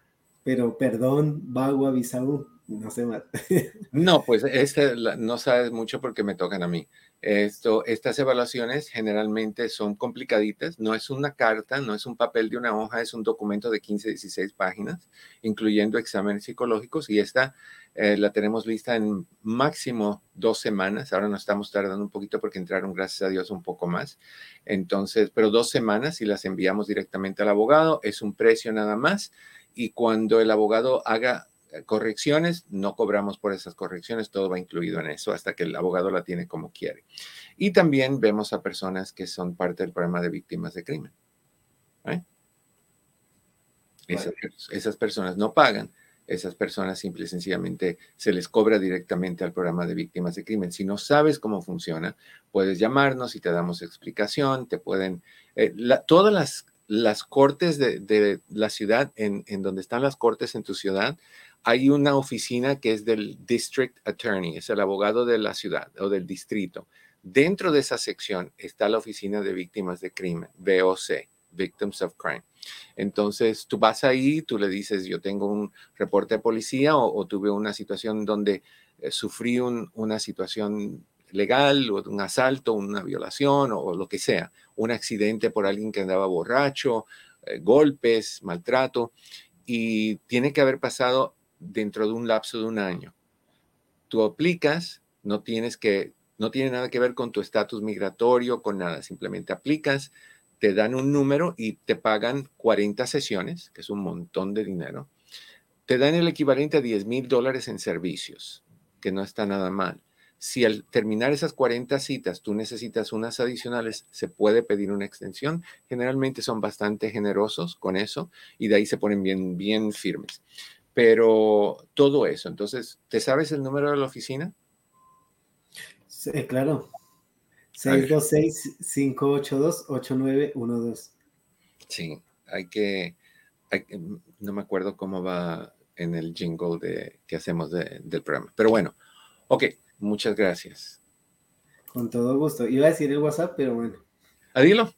pero perdón, Bagua, Bisaú, no sé más. no, pues este no sabes mucho porque me tocan a mí. Esto, estas evaluaciones generalmente son complicaditas, no es una carta, no es un papel de una hoja, es un documento de 15, 16 páginas, incluyendo exámenes psicológicos y esta eh, la tenemos lista en máximo dos semanas, ahora nos estamos tardando un poquito porque entraron, gracias a Dios, un poco más. Entonces, pero dos semanas y las enviamos directamente al abogado, es un precio nada más y cuando el abogado haga correcciones, no cobramos por esas correcciones, todo va incluido en eso hasta que el abogado la tiene como quiere. Y también vemos a personas que son parte del programa de víctimas de crimen. ¿eh? Esas, personas no pagan, esas personas simple y sencillamente se les cobra directamente al programa de víctimas de crimen. Si no sabes cómo funciona, puedes llamarnos y te damos explicación, te pueden, eh, todas las, las cortes de, la ciudad, en, en, donde están las cortes en tu ciudad, hay una oficina que es del District Attorney, es el abogado de la ciudad o del distrito. Dentro de esa sección está la oficina de víctimas de crimen, VOC, Victims of Crime. Entonces, tú vas ahí, tú le dices, yo tengo un reporte de policía o, tuve una situación donde eh, sufrí una situación legal o un asalto, una violación o, lo que sea, un accidente por alguien que andaba borracho, eh, golpes, maltrato, y tiene que haber pasado dentro de un lapso de un año. Tú aplicas, no tienes que, no tiene nada que ver con tu estatus migratorio, con nada, simplemente aplicas, te dan un número y te pagan 40 sesiones, que es un montón de dinero. Te dan el equivalente a 10 mil dólares en servicios, que no está nada mal. Si al terminar esas 40 citas tú necesitas unas adicionales, se puede pedir una extensión. Generalmente son bastante generosos con eso y de ahí se ponen bien, bien firmes. Pero todo eso, entonces, ¿te sabes el número de la oficina? Sí, claro. 626-582-8912. Sí, hay que, no me acuerdo cómo va en el jingle de, que hacemos del programa. Pero bueno, ok, muchas gracias. Con todo gusto. Iba a decir el WhatsApp, pero bueno. Adilo.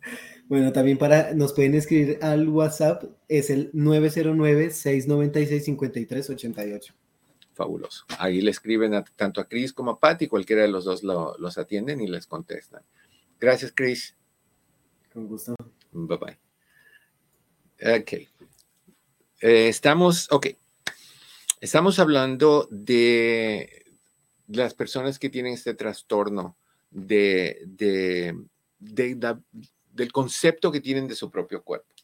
Bueno, también para, nos pueden escribir al WhatsApp, es el 909-696-5388. fabuloso. Ahí le escriben tanto a Chris como a Patty, cualquiera de los dos los atienden y les contestan. Gracias, Chris. Con gusto. Bye bye. Ok. Eh, estamos, ok. Estamos hablando de las personas que tienen este trastorno de, de, del concepto que tienen de su propio cuerpo,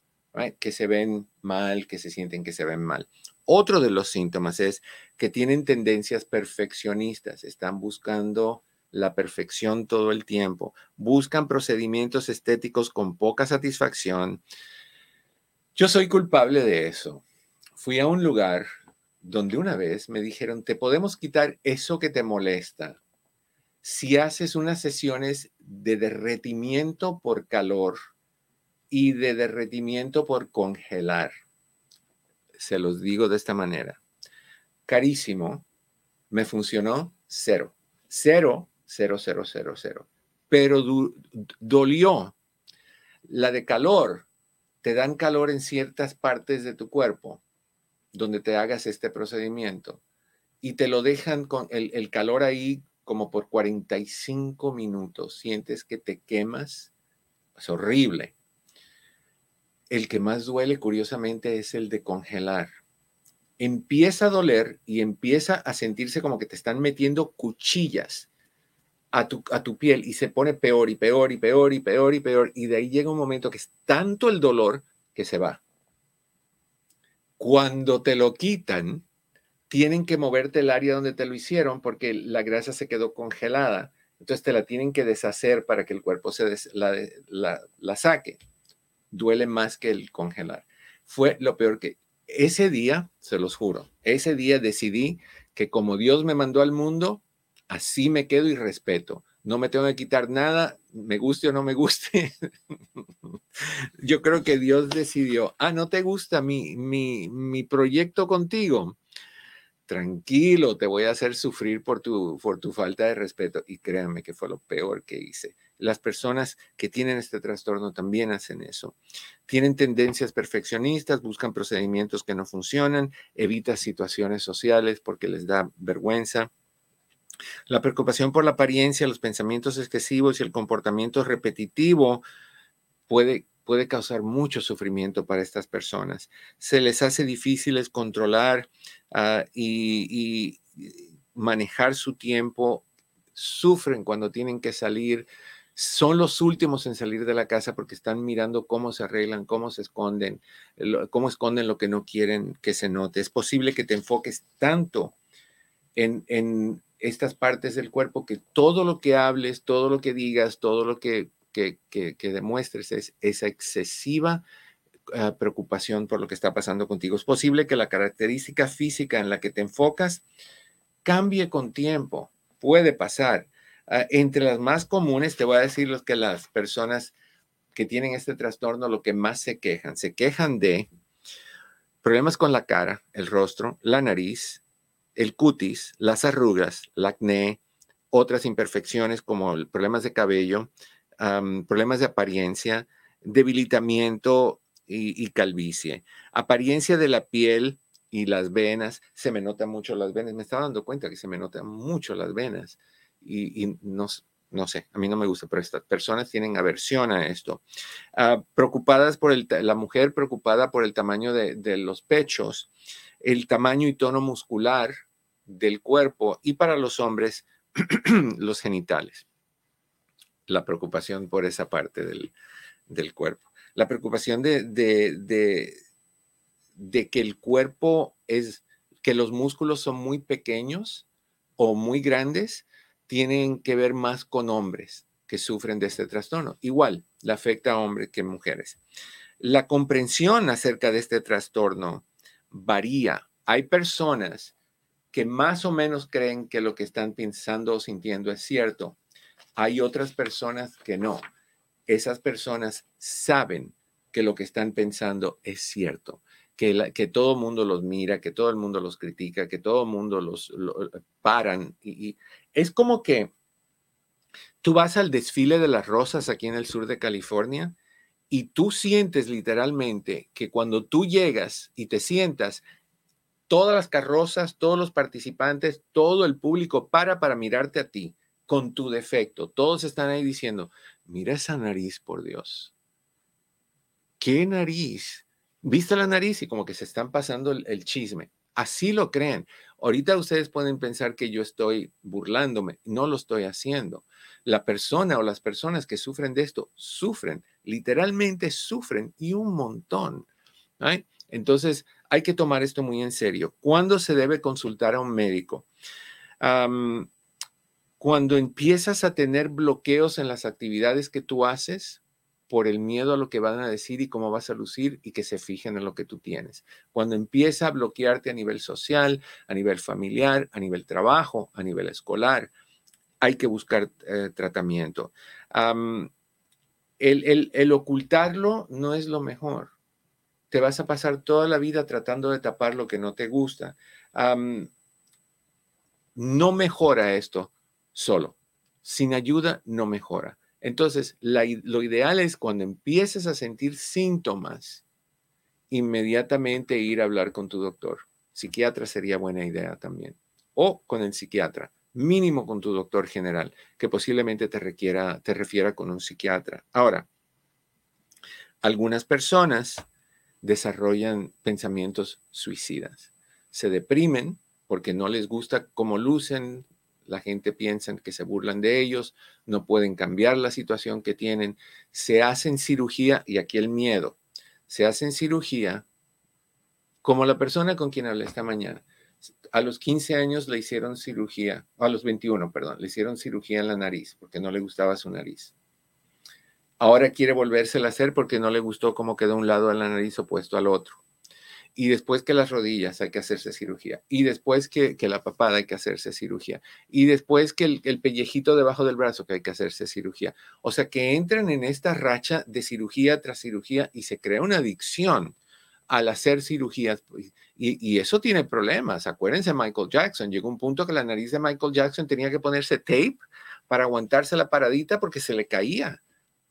que se ven mal, que se sienten que se ven mal. Otro de los síntomas es que tienen tendencias perfeccionistas, están buscando la perfección todo el tiempo, buscan procedimientos estéticos con poca satisfacción. Yo soy culpable de eso. Fui a un lugar donde una vez me dijeron, te podemos quitar eso que te molesta si haces unas sesiones de derretimiento por calor y de derretimiento por congelar. Se los digo de esta manera. Carísimo, me funcionó cero. Cero, cero, cero, cero. Pero dolió. La de calor, te dan calor en ciertas partes de tu cuerpo donde te hagas este procedimiento y te lo dejan con el, el calor ahí como por 45 minutos. Sientes que te quemas. Es horrible. El que más duele, curiosamente, es el de congelar. Empieza a doler y empieza a sentirse como que te están metiendo cuchillas a tu, a tu piel y se pone peor y peor y peor y peor y peor. Y de ahí llega un momento que es tanto el dolor que se va. Cuando te lo quitan, tienen que moverte el área donde te lo hicieron porque la grasa se quedó congelada. Entonces te la tienen que deshacer para que el cuerpo se la, saque. Duele más que el congelar. Fue lo peor que ese día, se los juro, ese día decidí que como Dios me mandó al mundo, así me quedo y respeto. No me tengo que quitar nada, me guste o no me guste. Yo creo que Dios decidió, ah, no te gusta mi, mi, mi proyecto contigo tranquilo, te voy a hacer sufrir por tu, por tu falta de respeto. Y créanme que fue lo peor que hice. Las personas que tienen este trastorno también hacen eso. Tienen tendencias perfeccionistas, buscan procedimientos que no funcionan, evitan situaciones sociales porque les da vergüenza. La preocupación por la apariencia, los pensamientos excesivos y el comportamiento repetitivo puede puede causar mucho sufrimiento para estas personas. Se les hace difícil controlar ah, y, manejar su tiempo. Sufren cuando tienen que salir. Son los últimos en salir de la casa porque están mirando cómo se arreglan, cómo se esconden, cómo esconden lo que no quieren que se note. Es posible que te enfoques tanto en, en estas partes del cuerpo que todo lo que hables, todo lo que digas, todo lo que que, demuestres es esa excesiva ah, preocupación por lo que está pasando contigo. Es posible que la característica física en la que te enfocas cambie con tiempo. Puede pasar. Ah, entre las más comunes, te voy a decir los que las personas que tienen este trastorno lo que más se quejan. Se quejan de problemas con la cara, el rostro, la nariz, el cutis, las arrugas, el acné, otras imperfecciones como problemas de cabello, problemas de apariencia, debilitamiento y, calvicie. Apariencia de la piel y las venas, se me notan mucho las venas. Me estaba dando cuenta que se me notan mucho las venas y, no, no sé, a mí no me gusta, pero estas personas tienen aversión a esto. Ah, preocupadas por el, la mujer preocupada por el tamaño de los pechos, el tamaño y tono muscular del cuerpo y para los hombres, los genitales la preocupación por esa parte del, cuerpo. La preocupación de, de, de, que el cuerpo es, que los músculos son muy pequeños o muy grandes, tienen que ver más con hombres que sufren de este trastorno. Igual, le afecta a hombres que mujeres. La comprensión acerca de este trastorno varía. Hay personas que más o menos creen que lo que están pensando o sintiendo es cierto hay otras personas que no. Esas personas saben que lo que están pensando es cierto, que, todo el mundo los mira, que todo el mundo los critica, que todo el mundo los paran. Y, es como que tú vas al desfile de las rosas aquí en el sur de California y tú sientes literalmente que cuando tú llegas y te sientas, todas las carrozas, todos los participantes, todo el público para para mirarte a ti con tu defecto. Todos están ahí diciendo, mira esa nariz, por Dios. ¿Qué nariz? ¿Viste la nariz? Y como que se están pasando el, chisme. Así lo creen. Ahorita ustedes pueden pensar que yo estoy burlándome. No lo estoy haciendo. La persona o las personas que sufren de esto sufren, literalmente sufren y un montón. Entonces, hay que tomar esto muy en serio. ¿Cuándo se debe consultar a un médico? Cuando empiezas a tener bloqueos en las actividades que tú haces, por el miedo a lo que van a decir y cómo vas a lucir y que se fijen en lo que tú tienes. Cuando empieza a bloquearte a nivel social, a nivel familiar, a nivel trabajo, a nivel escolar, hay que buscar eh, tratamiento. el, ocultarlo no es lo mejor. Te vas a pasar toda la vida tratando de tapar lo que no te gusta. no mejora esto solo. Sin ayuda no mejora. Entonces, lo ideal es cuando empieces a sentir síntomas, inmediatamente ir a hablar con tu doctor. Psiquiatra sería buena idea también. O con el psiquiatra, mínimo con tu doctor general, que posiblemente te requiera, te refiera con un psiquiatra. Ahora, algunas personas desarrollan pensamientos suicidas. Se deprimen porque no les gusta cómo lucen, la gente piensa que se burlan de ellos, no pueden cambiar la situación que tienen, se hacen cirugía, y aquí el miedo, se hacen cirugía como la persona con quien hablé esta mañana. A los 15 años le hicieron cirugía, a los 21, perdón, le hicieron cirugía en la nariz porque no le gustaba su nariz. Ahora quiere volvérsela a hacer porque no le gustó cómo quedó un lado de la nariz opuesto al otro y después que las rodillas hay que hacerse cirugía, y después que, la papada hay que hacerse cirugía, y después que el, pellejito debajo del brazo que hay que hacerse cirugía. O sea, que entran en esta racha de cirugía tras cirugía y se crea una adicción al hacer cirugías. Y, y eso tiene problemas. Acuérdense, Michael Jackson, llegó un punto que la nariz de Michael Jackson tenía que ponerse tape para aguantarse la paradita porque se le caía,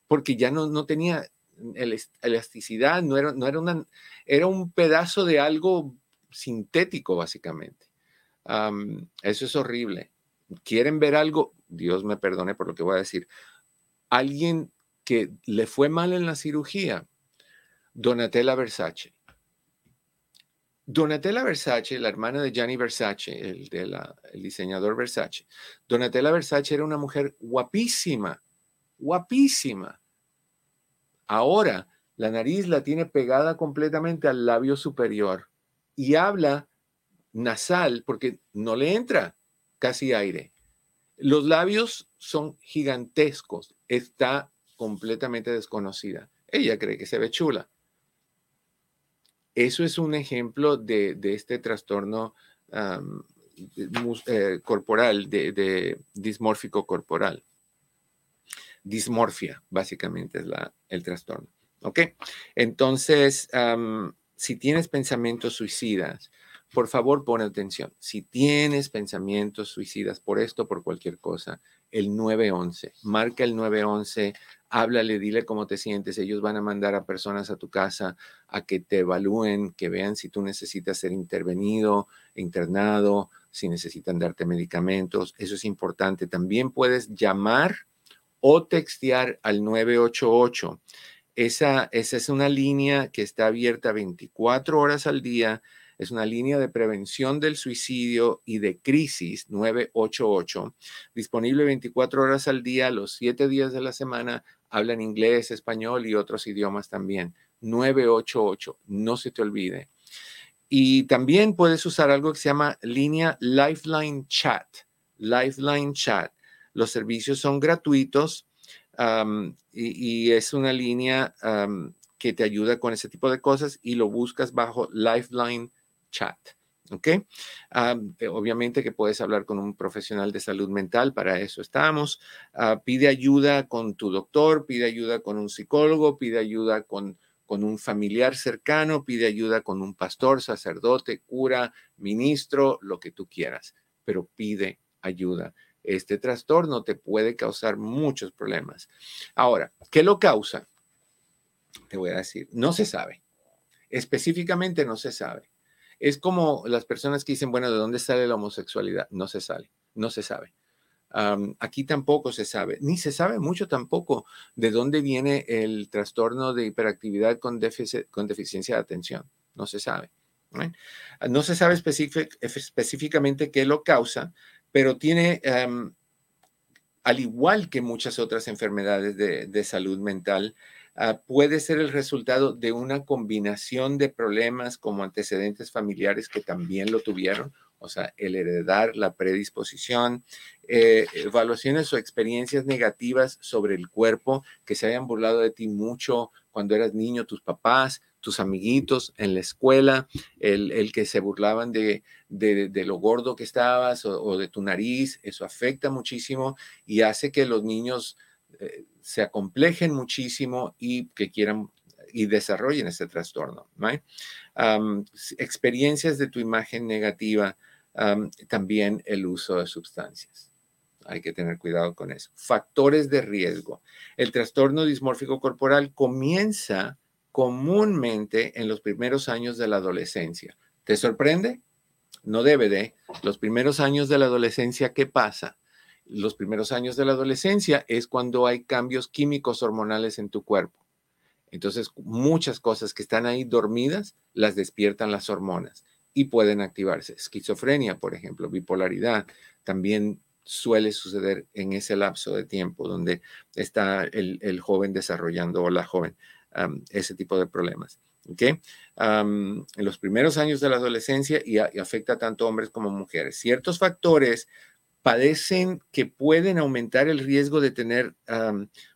porque ya no, no tenía elasticidad, no era, no era, una, era un pedazo de algo sintético, básicamente. eso es horrible. ¿Quieren ver algo? Dios me perdone por lo que voy a decir. Alguien que le fue mal en la cirugía, Donatella Versace. Donatella Versace, la hermana de Gianni Versace, el, de el diseñador Versace. Donatella Versace era una mujer guapísima, guapísima Ahora, la nariz la tiene pegada completamente al labio superior y habla nasal porque no le entra casi aire. Los labios son gigantescos, está completamente desconocida. Ella cree que se ve chula. Eso es un ejemplo de, este trastorno eh, corporal, de dismórfico corporal dismorfia, básicamente es la, el trastorno. ¿Ok? Entonces, si tienes pensamientos suicidas, por favor pon atención. Si tienes pensamientos suicidas por esto, por cualquier cosa, el 911, marca el 911, háblale, dile cómo te sientes. Ellos van a mandar a personas a tu casa a que te evalúen, que vean si tú necesitas ser intervenido, internado, si necesitan darte medicamentos. Eso es importante. También puedes llamar o textear al 988. Esa, esa es una línea que está abierta 24 horas al día. Es una línea de prevención del suicidio y de crisis 988, disponible 24 horas al día, los 7 días de la semana. Hablan inglés, español y otros idiomas también. 988, no se te olvide. Y también puedes usar algo que se llama línea Lifeline Chat. Lifeline Chat. Los servicios son gratuitos y, es una línea que te ayuda con ese tipo de cosas y lo buscas bajo Lifeline Chat. ¿Ok? Eh, obviamente que puedes hablar con un profesional de salud mental, para eso estamos. Ah, pide ayuda con tu doctor, pide ayuda con un psicólogo, pide ayuda con, con un familiar cercano, pide ayuda con un pastor, sacerdote, cura, ministro, lo que tú quieras, pero pide ayuda este trastorno te puede causar muchos problemas. Ahora, ¿qué lo causa? Te voy a decir, no se sabe. Específicamente no se sabe. Es como las personas que dicen, bueno, ¿de dónde sale la homosexualidad? No se sale, no se sabe. aquí tampoco se sabe, ni se sabe mucho tampoco de dónde viene el trastorno de hiperactividad con, con deficiencia de atención. No se sabe. No se sabe específicamente qué lo causa, pero tiene, al igual que muchas otras enfermedades de, salud mental, ah, puede ser el resultado de una combinación de problemas como antecedentes familiares que también lo tuvieron, o sea, el heredar, la predisposición, eh, evaluaciones o experiencias negativas sobre el cuerpo que se hayan burlado de ti mucho cuando eras niño, tus papás, tus amiguitos en la escuela, el, que se burlaban de, lo gordo que estabas o, de tu nariz, eso afecta muchísimo y hace que los niños eh, se acomplejen muchísimo y que quieran y desarrollen ese trastorno. experiencias de tu imagen negativa, también el uso de sustancias. Hay que tener cuidado con eso. Factores de riesgo. El trastorno dismórfico corporal comienza comúnmente en los primeros años de la adolescencia. ¿Te sorprende? No debe de. Los primeros años de la adolescencia, ¿qué pasa? Los primeros años de la adolescencia es cuando hay cambios químicos hormonales en tu cuerpo. Entonces, muchas cosas que están ahí dormidas las despiertan las hormonas y pueden activarse. Esquizofrenia, por ejemplo, bipolaridad, también suele suceder en ese lapso de tiempo donde está el, el joven desarrollando o la joven ese tipo de problemas. en los primeros años de la adolescencia y, afecta tanto hombres como mujeres. Ciertos factores padecen que pueden aumentar el riesgo de tener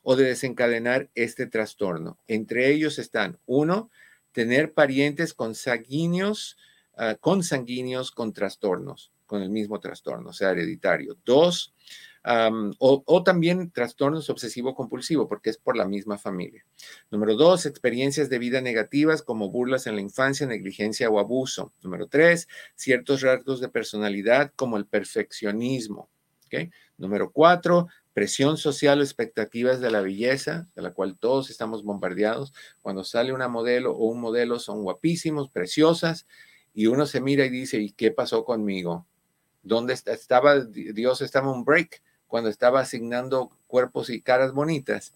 o de desencadenar este trastorno. Entre ellos están, uno, tener parientes consanguíneos, uh, consanguíneos con trastornos, con el mismo trastorno, o sea, hereditario. Dos, o, también trastornos obsesivo-compulsivo, porque es por la misma familia. Número dos, experiencias de vida negativas como burlas en la infancia, negligencia o abuso. Número tres, ciertos rasgos de personalidad como el perfeccionismo. Número cuatro, presión social o expectativas de la belleza, de la cual todos estamos bombardeados. Cuando sale una modelo o un modelo son guapísimos, preciosas, y uno se mira y dice, ¿y qué pasó conmigo? ¿Dónde estaba? Dios estaba un break cuando estaba asignando cuerpos y caras bonitas,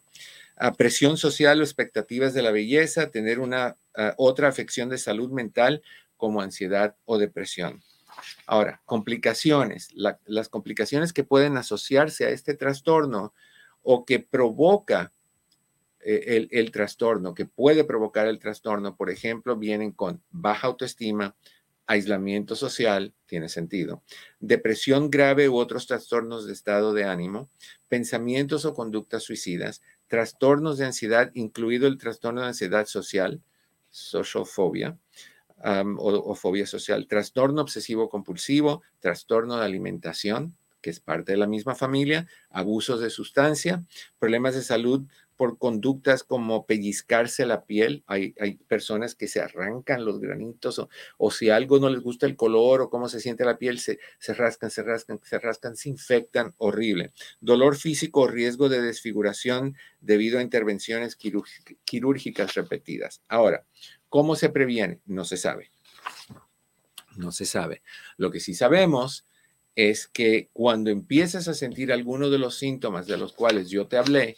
a presión social o expectativas de la belleza, tener una otra afección de salud mental como ansiedad o depresión. Ahora, complicaciones. las complicaciones que pueden asociarse a este trastorno o que provoca eh, el, trastorno, que puede provocar el trastorno, por ejemplo, vienen con baja autoestima, aislamiento social, tiene sentido, depresión grave u otros trastornos de estado de ánimo, pensamientos o conductas suicidas, trastornos de ansiedad, incluido el trastorno de ansiedad social, social phobia, o, fobia social, trastorno obsesivo compulsivo, trastorno de alimentación, que es parte de la misma familia, abusos de sustancia, problemas de salud por conductas como pellizcarse la piel. Hay, hay personas que se arrancan los granitos o, si algo no les gusta el color o cómo se siente la piel, se, se rascan, se rascan, se rascan, se infectan, horrible. Dolor físico o riesgo de desfiguración debido a intervenciones quirúrgicas repetidas. Ahora, ¿cómo se previene? No se sabe. No se sabe. Lo que sí sabemos es que cuando empiezas a sentir alguno de los síntomas de los cuales yo te hablé,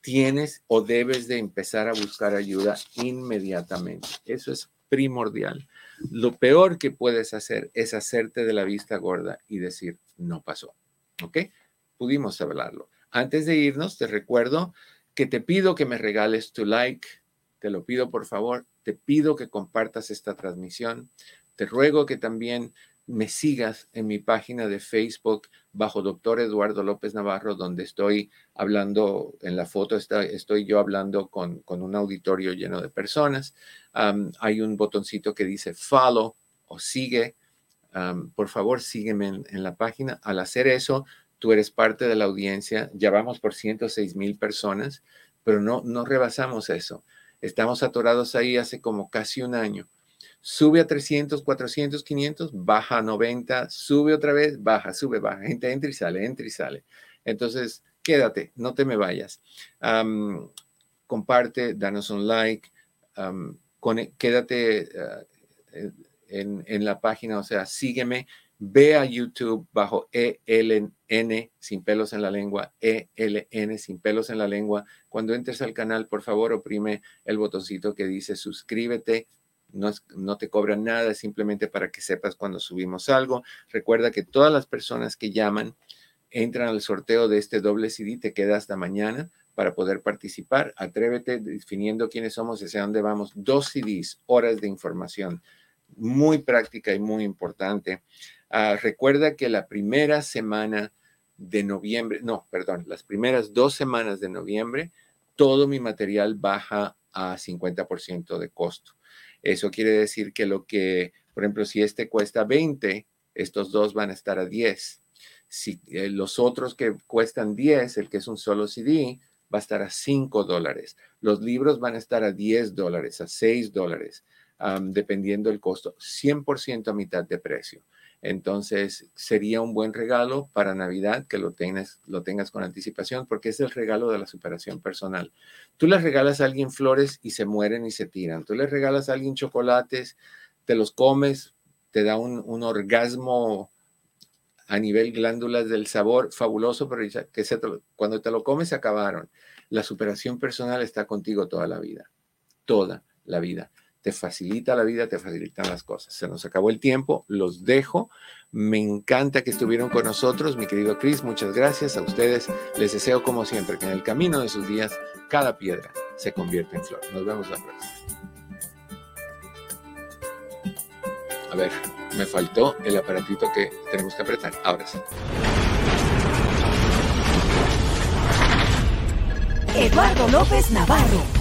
tienes o debes de empezar a buscar ayuda inmediatamente. Eso es primordial. Lo peor que puedes hacer es hacerte de la vista gorda y decir, no pasó. ¿Ok? Pudimos hablarlo. Antes de irnos, te recuerdo que te pido que me regales tu like. Te lo pido por favor. Te pido que compartas esta transmisión. Te ruego que también me sigas en mi página de Facebook bajo doctor Eduardo López Navarro, donde estoy hablando, en la foto está, estoy yo hablando con, un auditorio lleno de personas. hay un botoncito que dice follow o sigue. por favor, sígueme en, la página. Al hacer eso, tú eres parte de la audiencia. Ya vamos por 106 mil personas, pero no, no rebasamos eso. Estamos atorados ahí hace como casi un año sube a 300, 400, 500, baja a 90, sube otra vez, baja, sube, baja, gente entra y sale, entra y sale. Entonces, quédate, no te me vayas. comparte, danos un like, quédate, eh, en, en la página, o sea, sígueme, ve a YouTube bajo ELN sin pelos en la lengua, ELN sin pelos en la lengua. Cuando entres al canal, por favor, oprime el botoncito que dice suscríbete. No, te cobran nada, simplemente para que sepas cuando subimos algo. Recuerda que todas las personas que llaman entran al sorteo de este doble CD, te queda hasta mañana para poder participar. Atrévete definiendo quiénes somos y hacia dónde vamos. Dos CDs, horas de información, muy práctica y muy importante. Uh, recuerda que la primera semana de noviembre, no, perdón, las primeras dos semanas de noviembre, todo mi material baja a 50% de costo. Eso quiere decir que lo que, por ejemplo, si este cuesta 20, estos dos van a estar a 10. Si eh, los otros que cuestan 10, el que es un solo CD, va a estar a 5 dólares. Los libros van a estar a 10 dólares, a 6 dólares, um, dependiendo del costo, 100% a mitad de precio. Entonces, sería un buen regalo para Navidad que lo tengas, lo tengas con anticipación, porque es el regalo de la superación personal. Tú le regalas a alguien flores y se mueren y se tiran. Tú le regalas a alguien chocolates, te los comes, te da un, orgasmo a nivel glándulas del sabor fabuloso, pero que cuando te lo comes se acabaron. La superación personal está contigo toda la vida, toda la vida. Te facilita la vida, te facilitan las cosas. Se nos acabó el tiempo, los dejo. Me encanta que estuvieron con nosotros, mi querido Chris. Muchas gracias a ustedes. Les deseo, como siempre, que en el camino de sus días cada piedra se convierta en flor. Nos vemos la próxima. A ver, me faltó el aparatito que tenemos que apretar. Ahora sí. Eduardo López Navarro